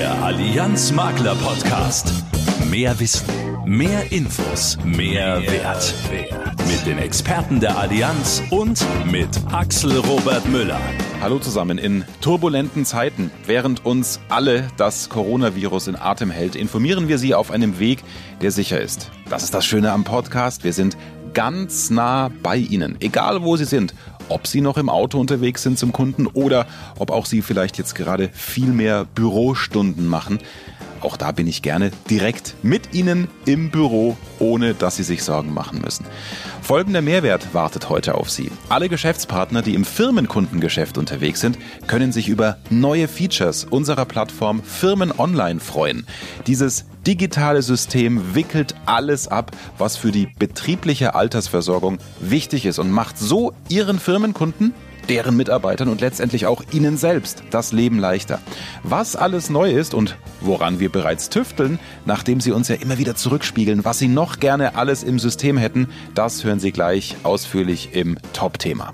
Der Allianz Makler Podcast. Mehr Wissen, mehr Infos, mehr, Wert. Mit den Experten der Allianz und mit Axel Robert Müller. Hallo zusammen. In turbulenten Zeiten, während uns alle das Coronavirus in Atem hält, informieren wir Sie auf einem Weg, der sicher ist. Das ist das Schöne am Podcast. Wir sind ganz nah bei Ihnen, egal wo Sie sind ob Sie noch im Auto unterwegs sind zum Kunden oder ob auch Sie vielleicht jetzt gerade viel mehr Bürostunden machen. Auch da bin ich gerne direkt mit Ihnen im Büro, ohne dass Sie sich Sorgen machen müssen. Folgender Mehrwert wartet heute auf Sie. Alle Geschäftspartner, die im Firmenkundengeschäft unterwegs sind, können sich über neue Features unserer Plattform Firmen Online freuen. Dieses digitale System wickelt alles ab, was für die betriebliche Altersversorgung wichtig ist und macht so Ihren Firmenkunden deren Mitarbeitern und letztendlich auch ihnen selbst das Leben leichter. Was alles neu ist und woran wir bereits tüfteln, nachdem sie uns ja immer wieder zurückspiegeln, was sie noch gerne alles im System hätten, das hören Sie gleich ausführlich im Top-Thema.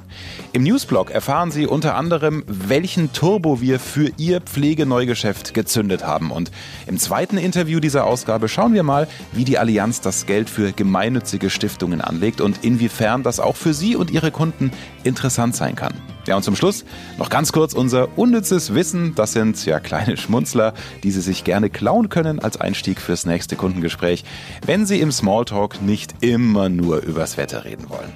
Im Newsblog erfahren Sie unter anderem, welchen Turbo wir für Ihr Pflegeneugeschäft gezündet haben. Und im zweiten Interview dieser Ausgabe schauen wir mal, wie die Allianz das Geld für gemeinnützige Stiftungen anlegt und inwiefern das auch für Sie und Ihre Kunden interessant sein kann. Ja, und zum Schluss noch ganz kurz unser unnützes Wissen. Das sind ja kleine Schmunzler, die Sie sich gerne klauen können als Einstieg fürs nächste Kundengespräch, wenn Sie im Smalltalk nicht immer nur übers Wetter reden wollen.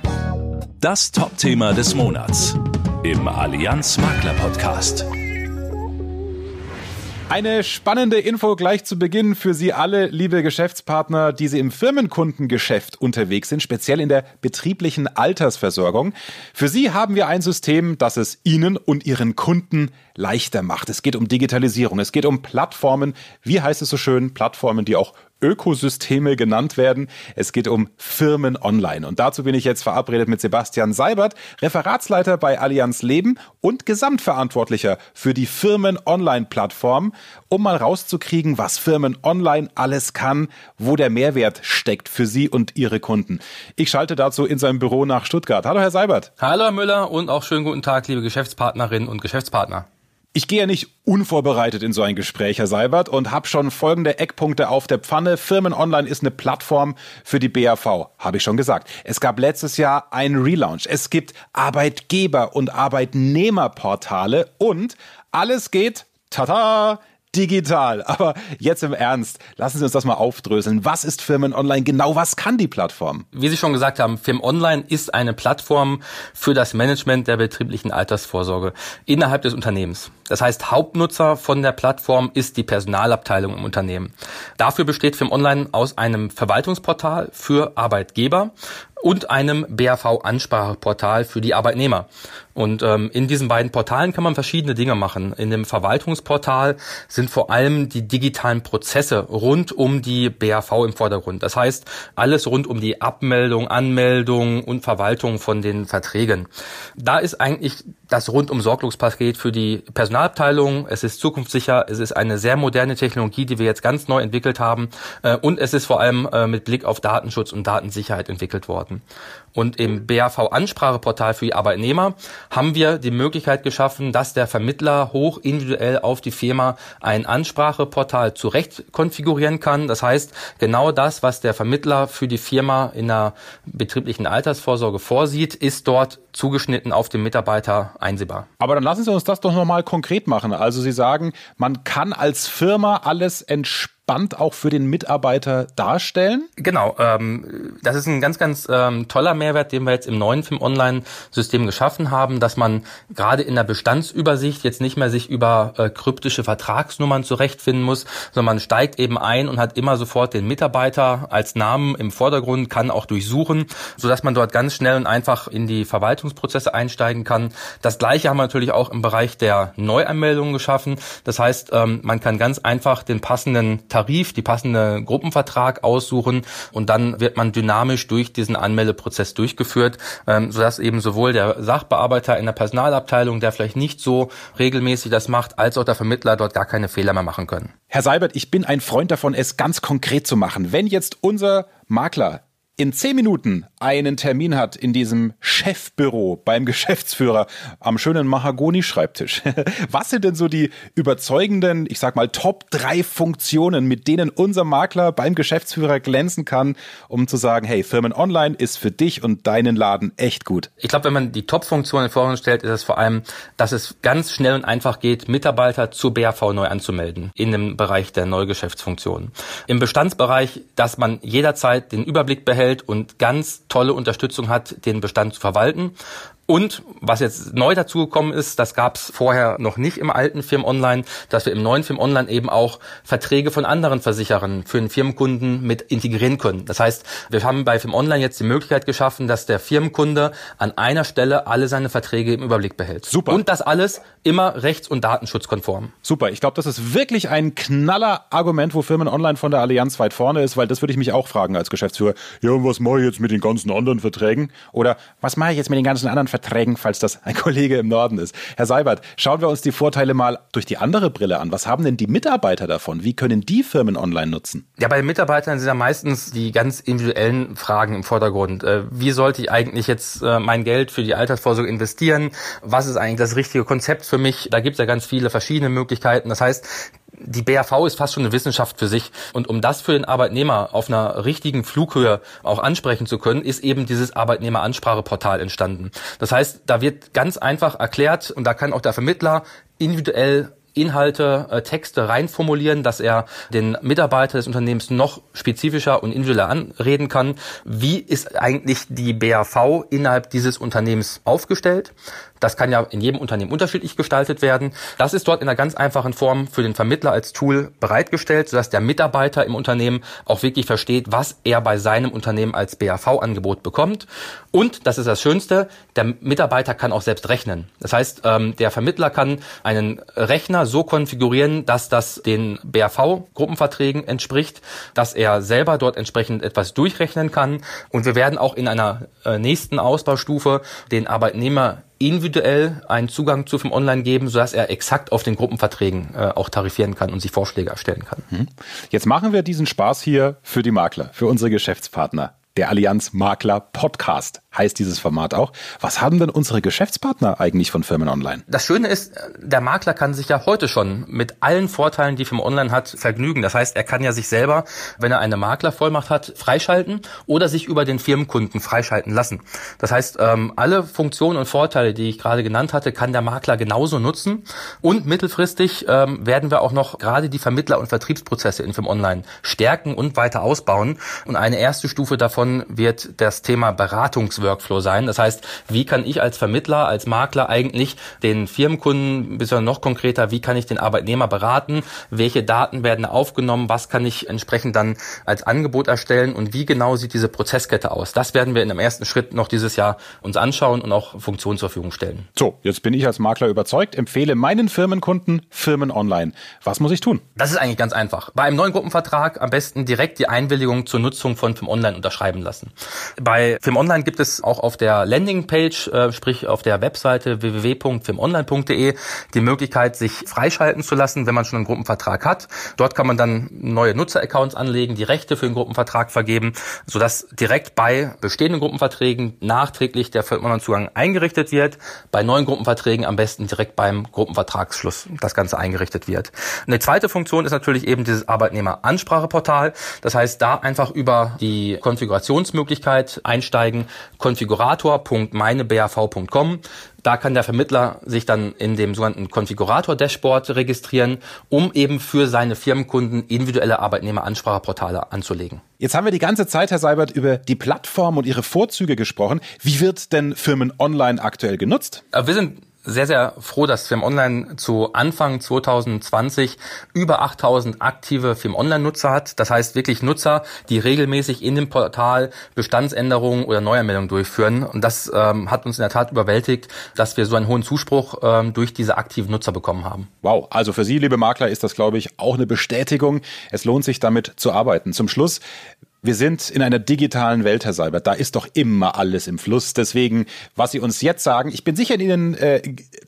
Das Top-Thema des Monats im Allianz Makler Podcast. Eine spannende Info gleich zu Beginn für Sie alle, liebe Geschäftspartner, die Sie im Firmenkundengeschäft unterwegs sind, speziell in der betrieblichen Altersversorgung. Für Sie haben wir ein System, das es Ihnen und Ihren Kunden leichter macht. Es geht um Digitalisierung, es geht um Plattformen, wie heißt es so schön, Plattformen, die auch Ökosysteme genannt werden. Es geht um Firmen online. Und dazu bin ich jetzt verabredet mit Sebastian Seibert, Referatsleiter bei Allianz Leben und Gesamtverantwortlicher für die Firmen online Plattform, um mal rauszukriegen, was Firmen online alles kann, wo der Mehrwert steckt für Sie und Ihre Kunden. Ich schalte dazu in seinem Büro nach Stuttgart. Hallo, Herr Seibert. Hallo, Herr Müller und auch schönen guten Tag, liebe Geschäftspartnerinnen und Geschäftspartner. Ich gehe ja nicht unvorbereitet in so ein Gespräch, Herr Seibert, und habe schon folgende Eckpunkte auf der Pfanne. Firmen Online ist eine Plattform für die BAV, habe ich schon gesagt. Es gab letztes Jahr einen Relaunch. Es gibt Arbeitgeber- und Arbeitnehmerportale und alles geht, tata, digital. Aber jetzt im Ernst, lassen Sie uns das mal aufdröseln. Was ist Firmen Online genau? Was kann die Plattform? Wie Sie schon gesagt haben, Firmen Online ist eine Plattform für das Management der betrieblichen Altersvorsorge innerhalb des Unternehmens. Das heißt, Hauptnutzer von der Plattform ist die Personalabteilung im Unternehmen. Dafür besteht Firmen Online aus einem Verwaltungsportal für Arbeitgeber und einem BAV-Anspracheportal für die Arbeitnehmer. Und ähm, in diesen beiden Portalen kann man verschiedene Dinge machen. In dem Verwaltungsportal sind vor allem die digitalen Prozesse rund um die BAV im Vordergrund. Das heißt, alles rund um die Abmeldung, Anmeldung und Verwaltung von den Verträgen. Da ist eigentlich das rundum Sorglospaket für die Personalabteilung. Es ist zukunftssicher. Es ist eine sehr moderne Technologie, die wir jetzt ganz neu entwickelt haben. Äh, und es ist vor allem äh, mit Blick auf Datenschutz und Datensicherheit entwickelt worden worden. Und im BAV-Anspracheportal für die Arbeitnehmer haben wir die Möglichkeit geschaffen, dass der Vermittler hoch individuell auf die Firma ein Anspracheportal zurecht konfigurieren kann. Das heißt, genau das, was der Vermittler für die Firma in der betrieblichen Altersvorsorge vorsieht, ist dort zugeschnitten auf den Mitarbeiter einsehbar. Aber dann lassen Sie uns das doch nochmal konkret machen. Also Sie sagen, man kann als Firma alles entspannen Band auch für den Mitarbeiter darstellen? Genau, ähm, das ist ein ganz, ganz ähm, toller Mehrwert, den wir jetzt im neuen Film-Online-System geschaffen haben, dass man gerade in der Bestandsübersicht jetzt nicht mehr sich über äh, kryptische Vertragsnummern zurechtfinden muss, sondern man steigt eben ein und hat immer sofort den Mitarbeiter als Namen im Vordergrund, kann auch durchsuchen, sodass man dort ganz schnell und einfach in die Verwaltungsprozesse einsteigen kann. Das gleiche haben wir natürlich auch im Bereich der Neuanmeldungen geschaffen. Das heißt, ähm, man kann ganz einfach den passenden Tarif Tarif, die passende Gruppenvertrag aussuchen und dann wird man dynamisch durch diesen Anmeldeprozess durchgeführt, ähm, sodass eben sowohl der Sachbearbeiter in der Personalabteilung, der vielleicht nicht so regelmäßig das macht, als auch der Vermittler dort gar keine Fehler mehr machen können. Herr Seibert, ich bin ein Freund davon, es ganz konkret zu machen. Wenn jetzt unser Makler in zehn Minuten einen Termin hat in diesem Chefbüro beim Geschäftsführer am schönen Mahagoni-Schreibtisch. Was sind denn so die überzeugenden, ich sag mal, Top drei Funktionen, mit denen unser Makler beim Geschäftsführer glänzen kann, um zu sagen, hey, Firmen Online ist für dich und deinen Laden echt gut? Ich glaube, wenn man die Top-Funktionen in Vordergrund stellt, ist es vor allem, dass es ganz schnell und einfach geht, Mitarbeiter zur BAV neu anzumelden in dem Bereich der Neugeschäftsfunktionen. Im Bestandsbereich, dass man jederzeit den Überblick behält und ganz tolle Unterstützung hat, den Bestand zu verwalten. Und was jetzt neu dazugekommen ist, das gab es vorher noch nicht im alten Firm Online, dass wir im neuen Firm Online eben auch Verträge von anderen Versicherern für den Firmenkunden mit integrieren können. Das heißt, wir haben bei Firm Online jetzt die Möglichkeit geschaffen, dass der Firmenkunde an einer Stelle alle seine Verträge im Überblick behält. Super. Und das alles immer rechts- und datenschutzkonform. Super. Ich glaube, das ist wirklich ein knaller Argument, wo Firmen Online von der Allianz weit vorne ist, weil das würde ich mich auch fragen als Geschäftsführer. Ja, und was mache ich jetzt mit den ganzen anderen Verträgen? Oder was mache ich jetzt mit den ganzen anderen Verträgen? Verträgen, falls das ein Kollege im Norden ist. Herr Seibert, schauen wir uns die Vorteile mal durch die andere Brille an. Was haben denn die Mitarbeiter davon? Wie können die Firmen online nutzen? Ja, bei den Mitarbeitern sind ja meistens die ganz individuellen Fragen im Vordergrund. Äh, wie sollte ich eigentlich jetzt äh, mein Geld für die Altersvorsorge investieren? Was ist eigentlich das richtige Konzept für mich? Da gibt es ja ganz viele verschiedene Möglichkeiten. Das heißt, die BAV ist fast schon eine Wissenschaft für sich. Und um das für den Arbeitnehmer auf einer richtigen Flughöhe auch ansprechen zu können, ist eben dieses Arbeitnehmeranspracheportal entstanden. Das heißt, da wird ganz einfach erklärt und da kann auch der Vermittler individuell Inhalte, äh, Texte reinformulieren, dass er den Mitarbeiter des Unternehmens noch spezifischer und individueller anreden kann. Wie ist eigentlich die BAV innerhalb dieses Unternehmens aufgestellt? Das kann ja in jedem Unternehmen unterschiedlich gestaltet werden. Das ist dort in einer ganz einfachen Form für den Vermittler als Tool bereitgestellt, sodass der Mitarbeiter im Unternehmen auch wirklich versteht, was er bei seinem Unternehmen als BAV-Angebot bekommt. Und, das ist das Schönste, der Mitarbeiter kann auch selbst rechnen. Das heißt, ähm, der Vermittler kann einen Rechner so konfigurieren, dass das den BAV-Gruppenverträgen entspricht, dass er selber dort entsprechend etwas durchrechnen kann. Und wir werden auch in einer äh, nächsten Ausbaustufe den Arbeitnehmer individuell einen Zugang zu vom Online geben, sodass er exakt auf den Gruppenverträgen äh, auch tarifieren kann und sich Vorschläge erstellen kann. Mhm. Jetzt machen wir diesen Spaß hier für die Makler, für unsere Geschäftspartner. Der Allianz Makler Podcast heißt dieses Format auch. Was haben denn unsere Geschäftspartner eigentlich von Firmen Online? Das Schöne ist, der Makler kann sich ja heute schon mit allen Vorteilen, die Firmen Online hat, vergnügen. Das heißt, er kann ja sich selber, wenn er eine Maklervollmacht hat, freischalten oder sich über den Firmenkunden freischalten lassen. Das heißt, ähm, alle Funktionen und Vorteile, die ich gerade genannt hatte, kann der Makler genauso nutzen. Und mittelfristig ähm, werden wir auch noch gerade die Vermittler- und Vertriebsprozesse in Firmen Online stärken und weiter ausbauen. Und eine erste Stufe davon wird das Thema Beratungs Workflow sein. Das heißt, wie kann ich als Vermittler, als Makler eigentlich den Firmenkunden, bisher noch konkreter, wie kann ich den Arbeitnehmer beraten? Welche Daten werden aufgenommen? Was kann ich entsprechend dann als Angebot erstellen? Und wie genau sieht diese Prozesskette aus? Das werden wir in einem ersten Schritt noch dieses Jahr uns anschauen und auch Funktionen zur Verfügung stellen. So, jetzt bin ich als Makler überzeugt, empfehle meinen Firmenkunden Firmen online. Was muss ich tun? Das ist eigentlich ganz einfach. Bei einem neuen Gruppenvertrag am besten direkt die Einwilligung zur Nutzung von Firm Online unterschreiben lassen. Bei Firm Online gibt es auch auf der Landingpage, äh, sprich auf der Webseite www.filmonline.de die Möglichkeit, sich freischalten zu lassen, wenn man schon einen Gruppenvertrag hat. Dort kann man dann neue Nutzeraccounts anlegen, die Rechte für den Gruppenvertrag vergeben, sodass direkt bei bestehenden Gruppenverträgen nachträglich der Filmonline-Zugang eingerichtet wird. Bei neuen Gruppenverträgen am besten direkt beim Gruppenvertragsschluss das Ganze eingerichtet wird. Eine zweite Funktion ist natürlich eben dieses Arbeitnehmeranspracheportal. Das heißt, da einfach über die Konfigurationsmöglichkeit einsteigen, konfigurator.meinebav.com. Da kann der Vermittler sich dann in dem sogenannten Konfigurator-Dashboard registrieren, um eben für seine Firmenkunden individuelle Arbeitnehmeranspracheportale anzulegen. Jetzt haben wir die ganze Zeit, Herr Seibert, über die Plattform und ihre Vorzüge gesprochen. Wie wird denn Firmen online aktuell genutzt? Äh, wir sind sehr, sehr froh, dass Film Online zu Anfang 2020 über 8000 aktive Film Online-Nutzer hat. Das heißt wirklich Nutzer, die regelmäßig in dem Portal Bestandsänderungen oder Neuanmeldungen durchführen. Und das ähm, hat uns in der Tat überwältigt, dass wir so einen hohen Zuspruch ähm, durch diese aktiven Nutzer bekommen haben. Wow, also für Sie, liebe Makler, ist das, glaube ich, auch eine Bestätigung. Es lohnt sich damit zu arbeiten. Zum Schluss, Wir sind in einer digitalen Welt, Herr Seibert. Da ist doch immer alles im Fluss. Deswegen, was Sie uns jetzt sagen, ich bin sicher in Ihren äh,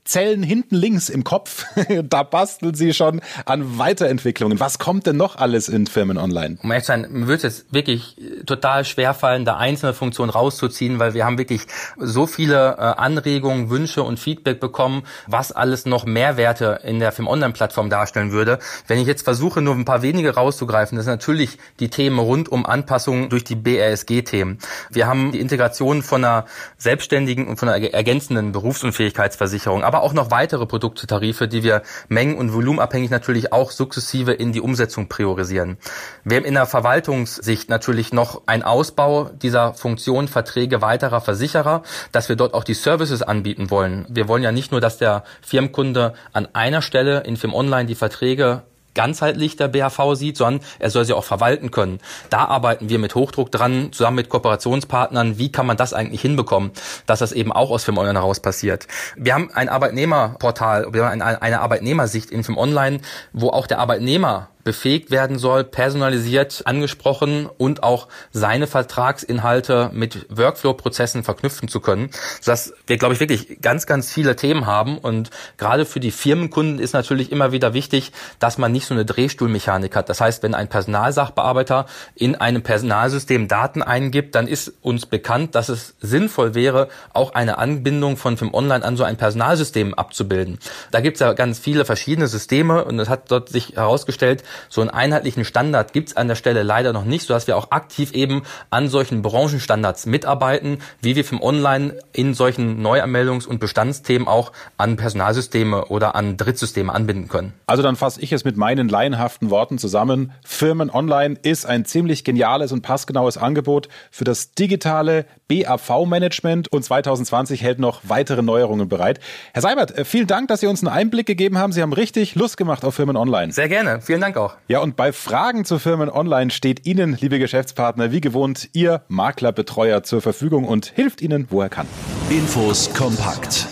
Zellen hinten links im Kopf, da basteln Sie schon an Weiterentwicklungen. Was kommt denn noch alles in Firmen online? Um ehrlich zu sein, mir wird es wirklich äh, total schwerfallen, da einzelne Funktionen rauszuziehen, weil wir haben wirklich so viele äh, Anregungen, Wünsche und Feedback bekommen, was alles noch Mehrwerte in der Firmen Online-Plattform darstellen würde. Wenn ich jetzt versuche, nur ein paar wenige rauszugreifen, das sind natürlich die Themen rund um Anpassungen durch die BRSG-Themen. Wir haben die Integration von einer selbstständigen und von einer ergänzenden Berufsunfähigkeitsversicherung, aber auch noch weitere Produkttarife, die wir mengen- und volumenabhängig natürlich auch sukzessive in die Umsetzung priorisieren. Wir haben in der Verwaltungssicht natürlich noch ein Ausbau dieser Funktion Verträge weiterer Versicherer, dass wir dort auch die Services anbieten wollen. Wir wollen ja nicht nur, dass der Firmenkunde an einer Stelle in Firmen Online die Verträge ganzheitlich der BHV sieht, sondern er soll sie auch verwalten können. Da arbeiten wir mit Hochdruck dran, zusammen mit Kooperationspartnern. Wie kann man das eigentlich hinbekommen, dass das eben auch aus Film Online heraus passiert? Wir haben ein Arbeitnehmerportal, wir haben eine Arbeitnehmersicht in Film Online, wo auch der Arbeitnehmer befähigt werden soll, personalisiert angesprochen und auch seine Vertragsinhalte mit Workflow-Prozessen verknüpfen zu können, sodass wir, glaube ich, wirklich ganz, ganz viele Themen haben und gerade für die Firmenkunden ist natürlich immer wieder wichtig, dass man nicht so eine Drehstuhlmechanik hat. Das heißt, wenn ein Personalsachbearbeiter in einem Personalsystem Daten eingibt, dann ist uns bekannt, dass es sinnvoll wäre, auch eine Anbindung von FIM Online an so ein Personalsystem abzubilden. Da gibt es ja ganz viele verschiedene Systeme und es hat dort sich herausgestellt, so einen einheitlichen Standard gibt es an der Stelle leider noch nicht, sodass wir auch aktiv eben an solchen Branchenstandards mitarbeiten, wie wir vom Online in solchen Neuanmeldungs- und Bestandsthemen auch an Personalsysteme oder an Drittsysteme anbinden können. Also dann fasse ich es mit meinen laienhaften Worten zusammen. Firmen Online ist ein ziemlich geniales und passgenaues Angebot für das digitale BAV-Management und 2020 hält noch weitere Neuerungen bereit. Herr Seibert, äh, vielen Dank, dass Sie uns einen Einblick gegeben haben. Sie haben richtig Lust gemacht auf Firmen Online. Sehr gerne. Vielen Dank auch. Ja, und bei Fragen zu Firmen online steht Ihnen, liebe Geschäftspartner, wie gewohnt, Ihr Maklerbetreuer zur Verfügung und hilft Ihnen, wo er kann. Infos kompakt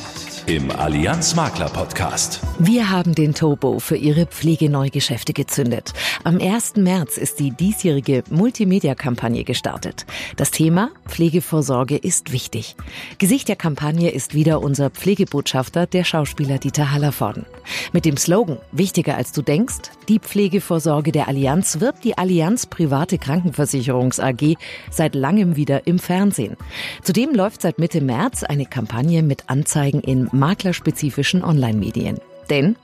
im Allianz Makler Podcast. Wir haben den Turbo für Ihre Pflegeneugeschäfte gezündet. Am 1. März ist die diesjährige Multimedia-Kampagne gestartet. Das Thema Pflegevorsorge ist wichtig. Gesicht der Kampagne ist wieder unser Pflegebotschafter, der Schauspieler Dieter Hallervorden. Mit dem Slogan Wichtiger als du denkst, die Pflegevorsorge der Allianz wirbt die Allianz Private Krankenversicherungs AG seit langem wieder im Fernsehen. Zudem läuft seit Mitte März eine Kampagne mit Anzeigen in maklerspezifischen Online-Medien. Denn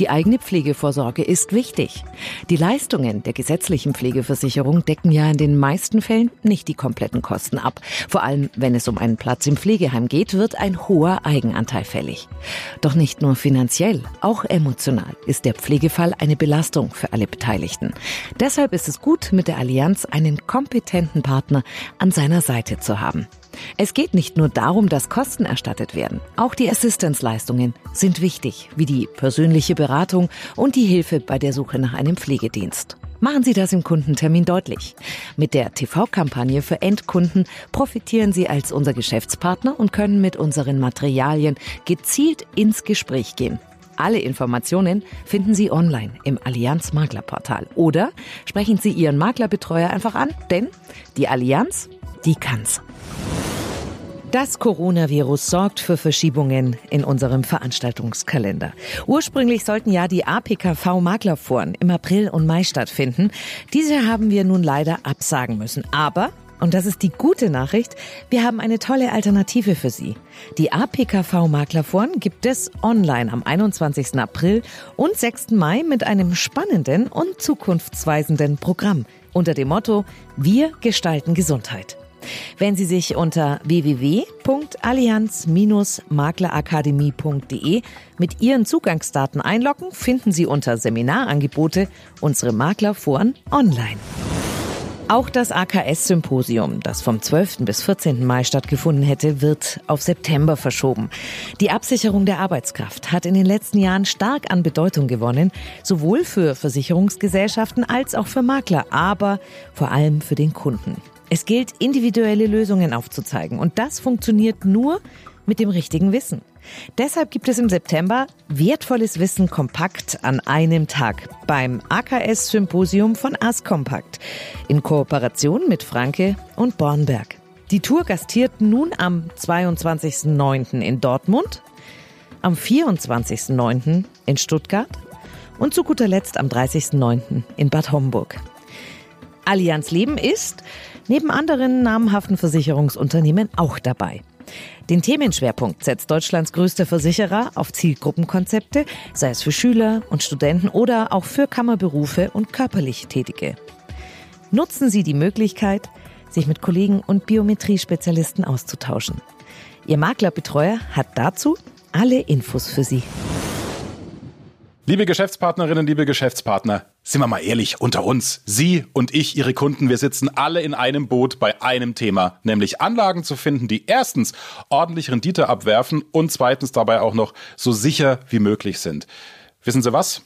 die eigene Pflegevorsorge ist wichtig. Die Leistungen der gesetzlichen Pflegeversicherung decken ja in den meisten Fällen nicht die kompletten Kosten ab. Vor allem, wenn es um einen Platz im Pflegeheim geht, wird ein hoher Eigenanteil fällig. Doch nicht nur finanziell, auch emotional ist der Pflegefall eine Belastung für alle Beteiligten. Deshalb ist es gut, mit der Allianz einen kompetenten Partner an seiner Seite zu haben. Es geht nicht nur darum, dass Kosten erstattet werden. Auch die Assistenzleistungen sind wichtig, wie die persönliche Beratung und die Hilfe bei der Suche nach einem Pflegedienst. Machen Sie das im Kundentermin deutlich. Mit der TV-Kampagne für Endkunden profitieren Sie als unser Geschäftspartner und können mit unseren Materialien gezielt ins Gespräch gehen. Alle Informationen finden Sie online im Allianz Maklerportal oder sprechen Sie Ihren Maklerbetreuer einfach an, denn die Allianz, die kann's. Das Coronavirus sorgt für Verschiebungen in unserem Veranstaltungskalender. Ursprünglich sollten ja die APKV Maklerforen im April und Mai stattfinden. Diese haben wir nun leider absagen müssen. Aber und das ist die gute Nachricht. Wir haben eine tolle Alternative für Sie. Die APKV Maklerforen gibt es online am 21. April und 6. Mai mit einem spannenden und zukunftsweisenden Programm unter dem Motto Wir gestalten Gesundheit. Wenn Sie sich unter www.allianz-maklerakademie.de mit Ihren Zugangsdaten einloggen, finden Sie unter Seminarangebote unsere Maklerforen online. Auch das AKS-Symposium, das vom 12. bis 14. Mai stattgefunden hätte, wird auf September verschoben. Die Absicherung der Arbeitskraft hat in den letzten Jahren stark an Bedeutung gewonnen, sowohl für Versicherungsgesellschaften als auch für Makler, aber vor allem für den Kunden. Es gilt, individuelle Lösungen aufzuzeigen. Und das funktioniert nur mit dem richtigen Wissen. Deshalb gibt es im September wertvolles Wissen kompakt an einem Tag beim AKS Symposium von Askompakt in Kooperation mit Franke und Bornberg. Die Tour gastiert nun am 22.09. in Dortmund, am 24.09. in Stuttgart und zu guter Letzt am 30.09. in Bad Homburg. Allianz Leben ist neben anderen namhaften Versicherungsunternehmen auch dabei. Den Themenschwerpunkt setzt Deutschlands größter Versicherer auf Zielgruppenkonzepte, sei es für Schüler und Studenten oder auch für Kammerberufe und körperlich Tätige. Nutzen Sie die Möglichkeit, sich mit Kollegen und Biometriespezialisten auszutauschen. Ihr Maklerbetreuer hat dazu alle Infos für Sie. Liebe Geschäftspartnerinnen, liebe Geschäftspartner, sind wir mal ehrlich unter uns. Sie und ich, Ihre Kunden, wir sitzen alle in einem Boot bei einem Thema, nämlich Anlagen zu finden, die erstens ordentlich Rendite abwerfen und zweitens dabei auch noch so sicher wie möglich sind. Wissen Sie was?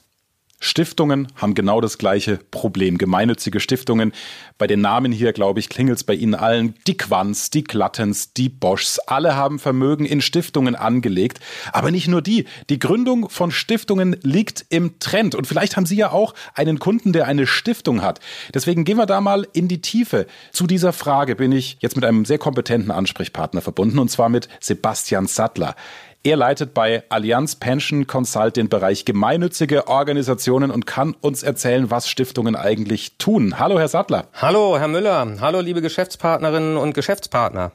Stiftungen haben genau das gleiche Problem. Gemeinnützige Stiftungen. Bei den Namen hier, glaube ich, klingelt es bei Ihnen allen. Die Quants, die Glattens, die Boschs. Alle haben Vermögen in Stiftungen angelegt. Aber nicht nur die. Die Gründung von Stiftungen liegt im Trend. Und vielleicht haben Sie ja auch einen Kunden, der eine Stiftung hat. Deswegen gehen wir da mal in die Tiefe. Zu dieser Frage bin ich jetzt mit einem sehr kompetenten Ansprechpartner verbunden. Und zwar mit Sebastian Sattler. Er leitet bei Allianz Pension Consult den Bereich gemeinnützige Organisationen und kann uns erzählen, was Stiftungen eigentlich tun. Hallo, Herr Sattler. Hallo, Herr Müller. Hallo, liebe Geschäftspartnerinnen und Geschäftspartner.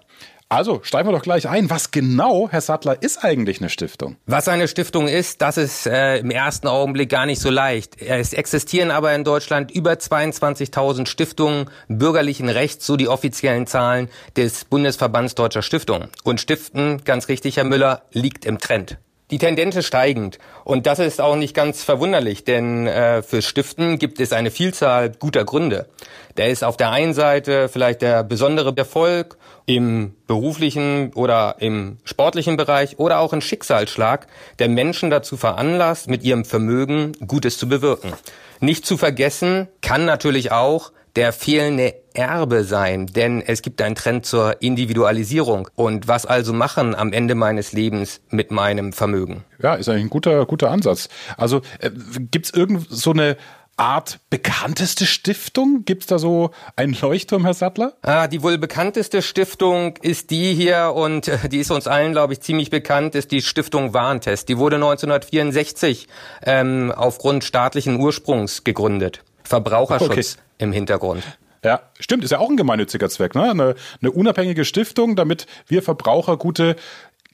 Also steigen wir doch gleich ein. Was genau, Herr Sattler, ist eigentlich eine Stiftung? Was eine Stiftung ist, das ist äh, im ersten Augenblick gar nicht so leicht. Es existieren aber in Deutschland über 22.000 Stiftungen bürgerlichen Rechts, so die offiziellen Zahlen des Bundesverbands Deutscher Stiftungen. Und Stiften, ganz richtig, Herr Müller, liegt im Trend. Die Tendenz ist steigend. Und das ist auch nicht ganz verwunderlich, denn äh, für Stiften gibt es eine Vielzahl guter Gründe. Der ist auf der einen Seite vielleicht der besondere Erfolg im beruflichen oder im sportlichen Bereich oder auch ein Schicksalsschlag, der Menschen dazu veranlasst, mit ihrem Vermögen Gutes zu bewirken. Nicht zu vergessen kann natürlich auch der fehlende Erbe sein, denn es gibt einen Trend zur Individualisierung. Und was also machen am Ende meines Lebens mit meinem Vermögen? Ja, ist eigentlich ein guter, guter Ansatz. Also äh, gibt es irgend so eine Art bekannteste Stiftung? Gibt es da so einen Leuchtturm, Herr Sattler? Ah, die wohl bekannteste Stiftung ist die hier und äh, die ist uns allen, glaube ich, ziemlich bekannt, ist die Stiftung Warentest. Die wurde 1964 ähm, aufgrund staatlichen Ursprungs gegründet. Verbraucherschutz okay. im Hintergrund. Ja, stimmt, ist ja auch ein gemeinnütziger Zweck, ne? Eine, eine unabhängige Stiftung, damit wir Verbraucher gute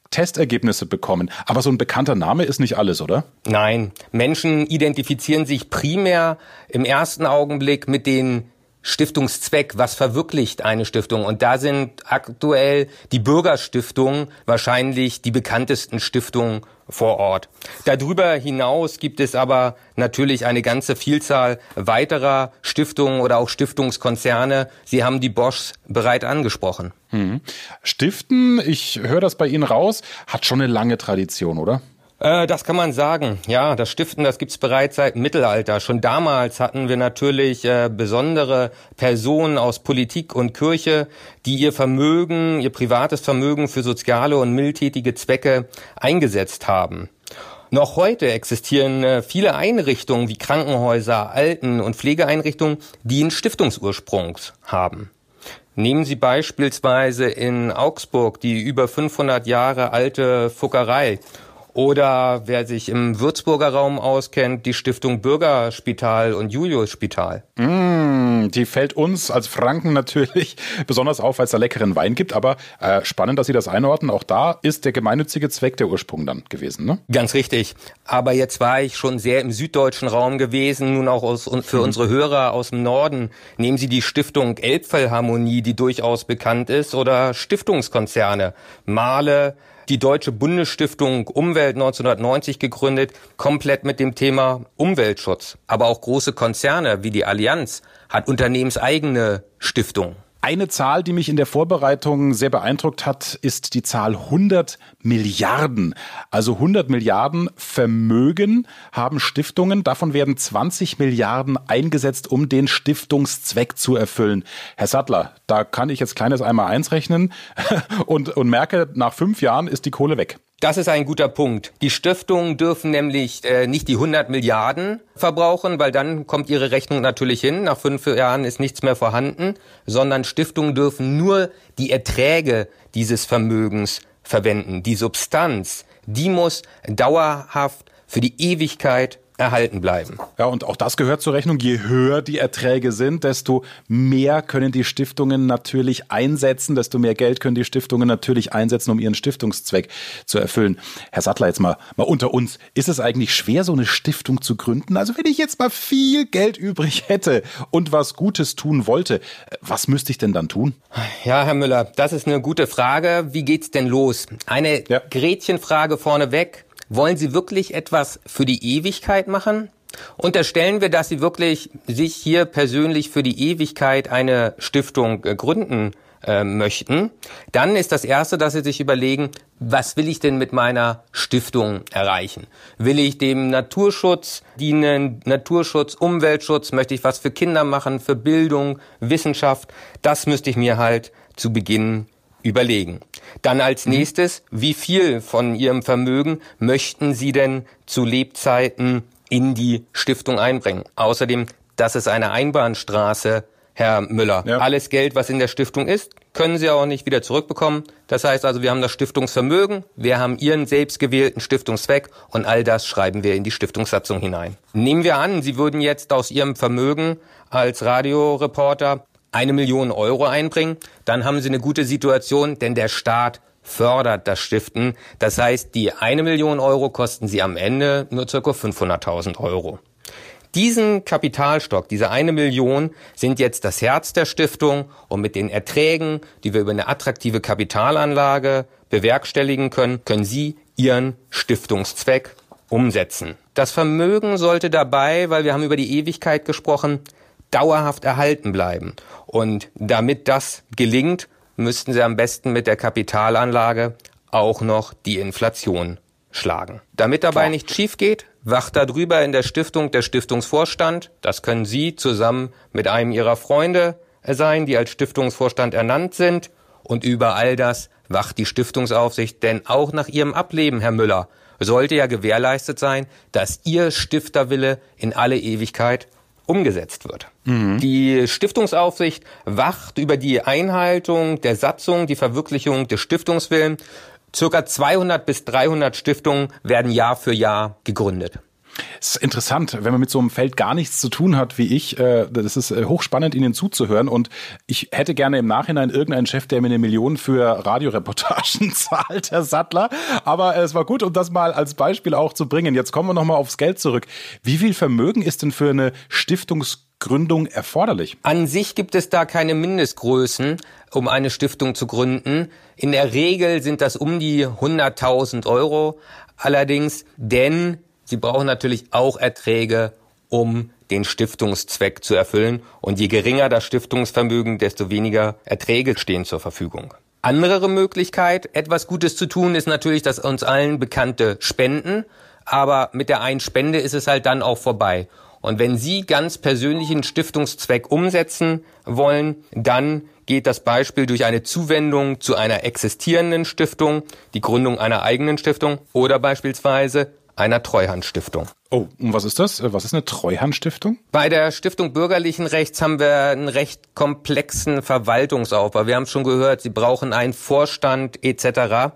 Testergebnisse bekommen. Aber so ein bekannter Name ist nicht alles, oder? Nein, Menschen identifizieren sich primär im ersten Augenblick mit den Stiftungszweck, was verwirklicht eine Stiftung? Und da sind aktuell die Bürgerstiftungen wahrscheinlich die bekanntesten Stiftungen vor Ort. Darüber hinaus gibt es aber natürlich eine ganze Vielzahl weiterer Stiftungen oder auch Stiftungskonzerne. Sie haben die Boschs bereit angesprochen. Hm. Stiften, ich höre das bei Ihnen raus, hat schon eine lange Tradition, oder? Äh, das kann man sagen. Ja, das Stiften, das gibt's bereits seit Mittelalter. Schon damals hatten wir natürlich äh, besondere Personen aus Politik und Kirche, die ihr Vermögen, ihr privates Vermögen für soziale und mildtätige Zwecke eingesetzt haben. Noch heute existieren äh, viele Einrichtungen wie Krankenhäuser, Alten- und Pflegeeinrichtungen, die einen Stiftungsursprung haben. Nehmen Sie beispielsweise in Augsburg die über 500 Jahre alte Fuckerei oder wer sich im Würzburger Raum auskennt, die Stiftung Bürgerspital und Julius Spital. Mm, die fällt uns als Franken natürlich besonders auf, weil es da leckeren Wein gibt. Aber äh, spannend, dass Sie das einordnen. Auch da ist der gemeinnützige Zweck der Ursprung dann gewesen, ne? Ganz richtig. Aber jetzt war ich schon sehr im süddeutschen Raum gewesen, nun auch aus, für mhm. unsere Hörer aus dem Norden. Nehmen Sie die Stiftung Elbphilharmonie, die durchaus bekannt ist, oder Stiftungskonzerne. Male, die Deutsche Bundesstiftung Umwelt 1990 gegründet, komplett mit dem Thema Umweltschutz. Aber auch große Konzerne wie die Allianz hat unternehmenseigene Stiftungen. Eine Zahl, die mich in der Vorbereitung sehr beeindruckt hat, ist die Zahl 100 Milliarden. Also 100 Milliarden Vermögen haben Stiftungen. Davon werden 20 Milliarden eingesetzt, um den Stiftungszweck zu erfüllen. Herr Sattler, da kann ich jetzt kleines einmal eins rechnen und, und merke, nach fünf Jahren ist die Kohle weg. Das ist ein guter Punkt. Die Stiftungen dürfen nämlich äh, nicht die 100 Milliarden verbrauchen, weil dann kommt ihre Rechnung natürlich hin. Nach fünf Jahren ist nichts mehr vorhanden, sondern Stiftungen dürfen nur die Erträge dieses Vermögens verwenden. Die Substanz, die muss dauerhaft für die Ewigkeit erhalten bleiben. Ja, und auch das gehört zur Rechnung. Je höher die Erträge sind, desto mehr können die Stiftungen natürlich einsetzen, desto mehr Geld können die Stiftungen natürlich einsetzen, um ihren Stiftungszweck zu erfüllen. Herr Sattler, jetzt mal, mal unter uns. Ist es eigentlich schwer, so eine Stiftung zu gründen? Also wenn ich jetzt mal viel Geld übrig hätte und was Gutes tun wollte, was müsste ich denn dann tun? Ja, Herr Müller, das ist eine gute Frage. Wie geht's denn los? Eine ja. Gretchenfrage vorneweg. Wollen Sie wirklich etwas für die Ewigkeit machen? Unterstellen wir, dass Sie wirklich sich hier persönlich für die Ewigkeit eine Stiftung äh, gründen äh, möchten, dann ist das Erste, dass Sie sich überlegen, was will ich denn mit meiner Stiftung erreichen? Will ich dem Naturschutz dienen, Naturschutz, Umweltschutz, möchte ich was für Kinder machen, für Bildung, Wissenschaft? Das müsste ich mir halt zu Beginn überlegen. Dann als mhm. nächstes, wie viel von Ihrem Vermögen möchten Sie denn zu Lebzeiten in die Stiftung einbringen? Außerdem, das ist eine Einbahnstraße, Herr Müller. Ja. Alles Geld, was in der Stiftung ist, können Sie auch nicht wieder zurückbekommen. Das heißt also, wir haben das Stiftungsvermögen, wir haben Ihren selbstgewählten Stiftungszweck und all das schreiben wir in die Stiftungssatzung hinein. Nehmen wir an, Sie würden jetzt aus Ihrem Vermögen als Radioreporter eine Million Euro einbringen, dann haben Sie eine gute Situation, denn der Staat fördert das Stiften. Das heißt, die eine Million Euro kosten Sie am Ende nur ca. 500.000 Euro. Diesen Kapitalstock, diese eine Million, sind jetzt das Herz der Stiftung und mit den Erträgen, die wir über eine attraktive Kapitalanlage bewerkstelligen können, können Sie Ihren Stiftungszweck umsetzen. Das Vermögen sollte dabei, weil wir haben über die Ewigkeit gesprochen, dauerhaft erhalten bleiben. Und damit das gelingt, müssten Sie am besten mit der Kapitalanlage auch noch die Inflation schlagen. Damit dabei Klar. nicht schief geht, wacht darüber in der Stiftung der Stiftungsvorstand. Das können Sie zusammen mit einem Ihrer Freunde sein, die als Stiftungsvorstand ernannt sind. Und über all das wacht die Stiftungsaufsicht, denn auch nach Ihrem Ableben, Herr Müller, sollte ja gewährleistet sein, dass Ihr Stifterwille in alle Ewigkeit umgesetzt wird. Mhm. Die Stiftungsaufsicht wacht über die Einhaltung der Satzung, die Verwirklichung des Stiftungswillen. Circa 200 bis 300 Stiftungen werden Jahr für Jahr gegründet. Es ist interessant, wenn man mit so einem Feld gar nichts zu tun hat wie ich. Äh, das ist äh, hochspannend, Ihnen zuzuhören. Und ich hätte gerne im Nachhinein irgendeinen Chef, der mir eine Million für Radioreportagen zahlt, Herr Sattler. Aber es war gut, um das mal als Beispiel auch zu bringen. Jetzt kommen wir nochmal aufs Geld zurück. Wie viel Vermögen ist denn für eine Stiftungsgründung erforderlich? An sich gibt es da keine Mindestgrößen, um eine Stiftung zu gründen. In der Regel sind das um die 100.000 Euro. Allerdings, denn Sie brauchen natürlich auch Erträge, um den Stiftungszweck zu erfüllen. Und je geringer das Stiftungsvermögen, desto weniger Erträge stehen zur Verfügung. Andere Möglichkeit, etwas Gutes zu tun, ist natürlich das uns allen bekannte Spenden. Aber mit der einen Spende ist es halt dann auch vorbei. Und wenn Sie ganz persönlichen Stiftungszweck umsetzen wollen, dann geht das Beispiel durch eine Zuwendung zu einer existierenden Stiftung, die Gründung einer eigenen Stiftung oder beispielsweise einer Treuhandstiftung. Oh, und was ist das? Was ist eine Treuhandstiftung? Bei der Stiftung bürgerlichen Rechts haben wir einen recht komplexen Verwaltungsaufbau. Wir haben schon gehört, sie brauchen einen Vorstand etc.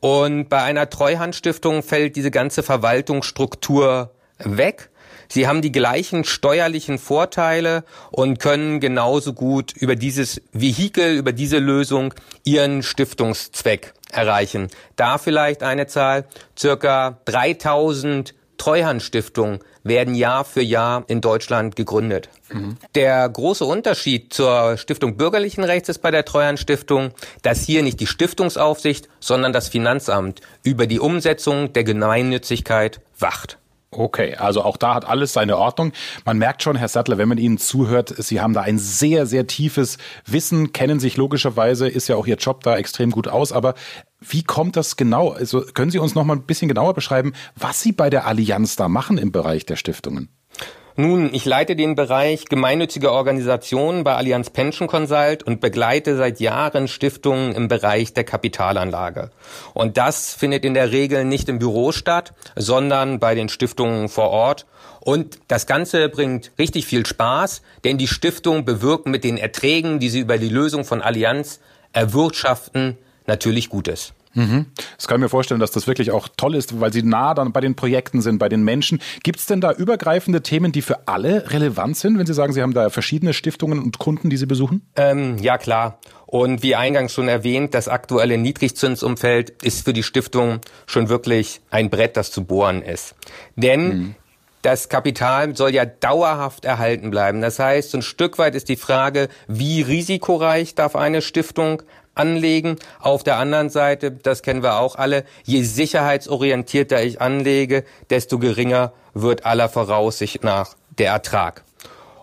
Und bei einer Treuhandstiftung fällt diese ganze Verwaltungsstruktur weg. Sie haben die gleichen steuerlichen Vorteile und können genauso gut über dieses Vehikel, über diese Lösung ihren Stiftungszweck erreichen. Da vielleicht eine Zahl, circa 3000 Treuhandstiftungen werden Jahr für Jahr in Deutschland gegründet. Mhm. Der große Unterschied zur Stiftung bürgerlichen Rechts ist bei der Treuhandstiftung, dass hier nicht die Stiftungsaufsicht, sondern das Finanzamt über die Umsetzung der Gemeinnützigkeit wacht. Okay, also auch da hat alles seine Ordnung. Man merkt schon, Herr Sattler, wenn man Ihnen zuhört, Sie haben da ein sehr, sehr tiefes Wissen, kennen sich logischerweise, ist ja auch Ihr Job da extrem gut aus. Aber wie kommt das genau? Also können Sie uns noch mal ein bisschen genauer beschreiben, was Sie bei der Allianz da machen im Bereich der Stiftungen? Nun, ich leite den Bereich gemeinnützige Organisationen bei Allianz Pension Consult und begleite seit Jahren Stiftungen im Bereich der Kapitalanlage. Und das findet in der Regel nicht im Büro statt, sondern bei den Stiftungen vor Ort. Und das Ganze bringt richtig viel Spaß, denn die Stiftung bewirkt mit den Erträgen, die sie über die Lösung von Allianz erwirtschaften, natürlich Gutes. Mhm. Das kann ich mir vorstellen, dass das wirklich auch toll ist, weil Sie nah dann bei den Projekten sind, bei den Menschen. Gibt es denn da übergreifende Themen, die für alle relevant sind, wenn Sie sagen, Sie haben da verschiedene Stiftungen und Kunden, die Sie besuchen? Ähm, ja, klar. Und wie eingangs schon erwähnt, das aktuelle Niedrigzinsumfeld ist für die Stiftung schon wirklich ein Brett, das zu bohren ist. Denn mhm. Das Kapital soll ja dauerhaft erhalten bleiben. Das heißt, ein Stück weit ist die Frage, wie risikoreich darf eine Stiftung anlegen. Auf der anderen Seite, das kennen wir auch alle, je sicherheitsorientierter ich anlege, desto geringer wird aller Voraussicht nach der Ertrag.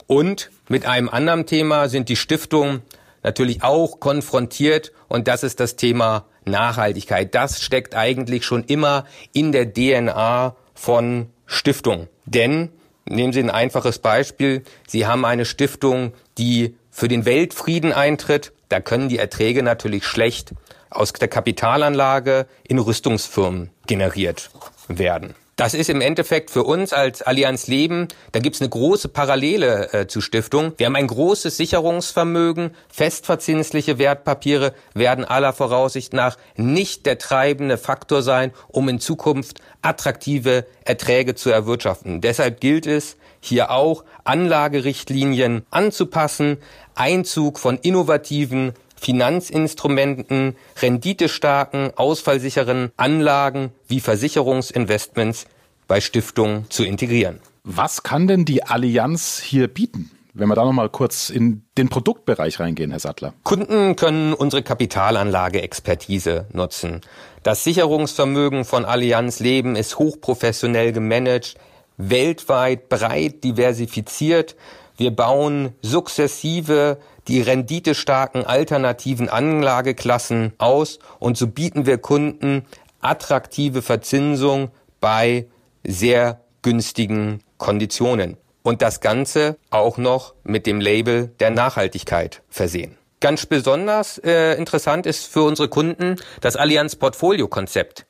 Und mit einem anderen Thema sind die Stiftungen natürlich auch konfrontiert und das ist das Thema Nachhaltigkeit. Das steckt eigentlich schon immer in der DNA von Stiftungen. Denn, nehmen Sie ein einfaches Beispiel, Sie haben eine Stiftung, die für den Weltfrieden eintritt da können die Erträge natürlich schlecht aus der Kapitalanlage in Rüstungsfirmen generiert werden. Das ist im Endeffekt für uns als Allianz Leben, da gibt's eine große Parallele äh, zu Stiftung. Wir haben ein großes Sicherungsvermögen, festverzinsliche Wertpapiere werden aller Voraussicht nach nicht der treibende Faktor sein, um in Zukunft attraktive Erträge zu erwirtschaften. Deshalb gilt es, hier auch Anlagerichtlinien anzupassen, Einzug von innovativen Finanzinstrumenten, renditestarken, ausfallsicheren Anlagen wie Versicherungsinvestments bei Stiftungen zu integrieren. Was kann denn die Allianz hier bieten? Wenn wir da nochmal kurz in den Produktbereich reingehen, Herr Sattler. Kunden können unsere Kapitalanlage-Expertise nutzen. Das Sicherungsvermögen von Allianz Leben ist hochprofessionell gemanagt, weltweit breit diversifiziert. Wir bauen sukzessive die renditestarken alternativen Anlageklassen aus und so bieten wir Kunden attraktive Verzinsung bei sehr günstigen Konditionen. Und das Ganze auch noch mit dem Label der Nachhaltigkeit versehen. Ganz besonders äh, interessant ist für unsere Kunden das Allianz Portfolio Konzept.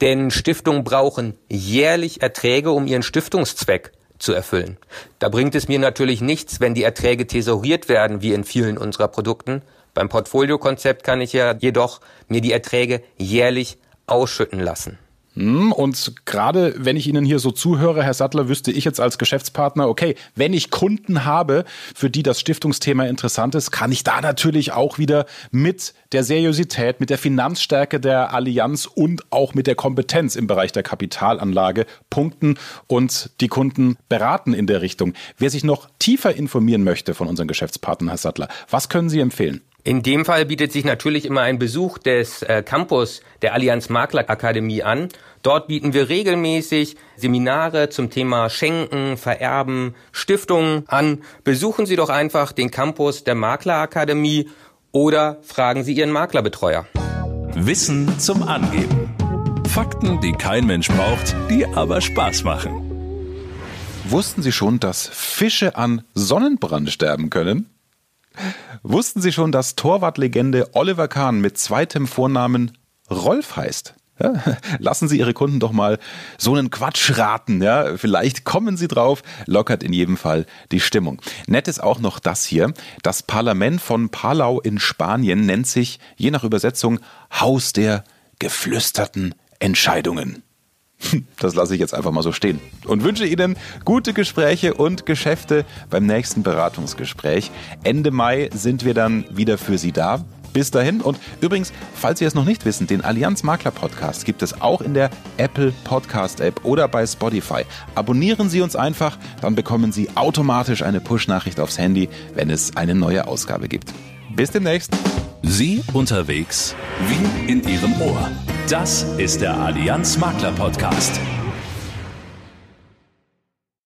Denn Stiftungen brauchen jährlich Erträge, um ihren Stiftungszweck zu erfüllen. Da bringt es mir natürlich nichts, wenn die Erträge thesauriert werden, wie in vielen unserer Produkten. Beim Portfolio-Konzept kann ich ja jedoch mir die Erträge jährlich ausschütten lassen. Hm, und gerade wenn ich Ihnen hier so zuhöre, Herr Sattler, wüsste ich jetzt als Geschäftspartner, okay, wenn ich Kunden habe, für die das Stiftungsthema interessant ist, kann ich da natürlich auch wieder mit der Seriosität, mit der Finanzstärke der Allianz und auch mit der Kompetenz im Bereich der Kapitalanlage punkten und die Kunden beraten in der Richtung. Wer sich noch tiefer informieren möchte von unseren Geschäftspartnern, Herr Sattler, was können Sie empfehlen? In dem Fall bietet sich natürlich immer ein Besuch des äh, Campus der Allianz Makler Akademie an. Dort bieten wir regelmäßig Seminare zum Thema Schenken, Vererben, Stiftungen an. Besuchen Sie doch einfach den Campus der Makler Akademie oder fragen Sie Ihren Maklerbetreuer. Wissen zum Angeben. Fakten, die kein Mensch braucht, die aber Spaß machen. Wussten Sie schon, dass Fische an Sonnenbrand sterben können? Wussten Sie schon, dass Torwartlegende Oliver Kahn mit zweitem Vornamen Rolf heißt? Ja, lassen Sie Ihre Kunden doch mal so einen Quatsch raten. Ja, vielleicht kommen Sie drauf, lockert in jedem Fall die Stimmung. Nett ist auch noch das hier. Das Parlament von Palau in Spanien nennt sich, je nach Übersetzung, Haus der geflüsterten Entscheidungen. Das lasse ich jetzt einfach mal so stehen und wünsche Ihnen gute Gespräche und Geschäfte beim nächsten Beratungsgespräch. Ende Mai sind wir dann wieder für Sie da. Bis dahin und übrigens, falls Sie es noch nicht wissen, den Allianz Makler Podcast gibt es auch in der Apple Podcast App oder bei Spotify. Abonnieren Sie uns einfach, dann bekommen Sie automatisch eine Push-Nachricht aufs Handy, wenn es eine neue Ausgabe gibt. Bis demnächst. Sie unterwegs wie in Ihrem Ohr. Das ist der Allianz Makler Podcast.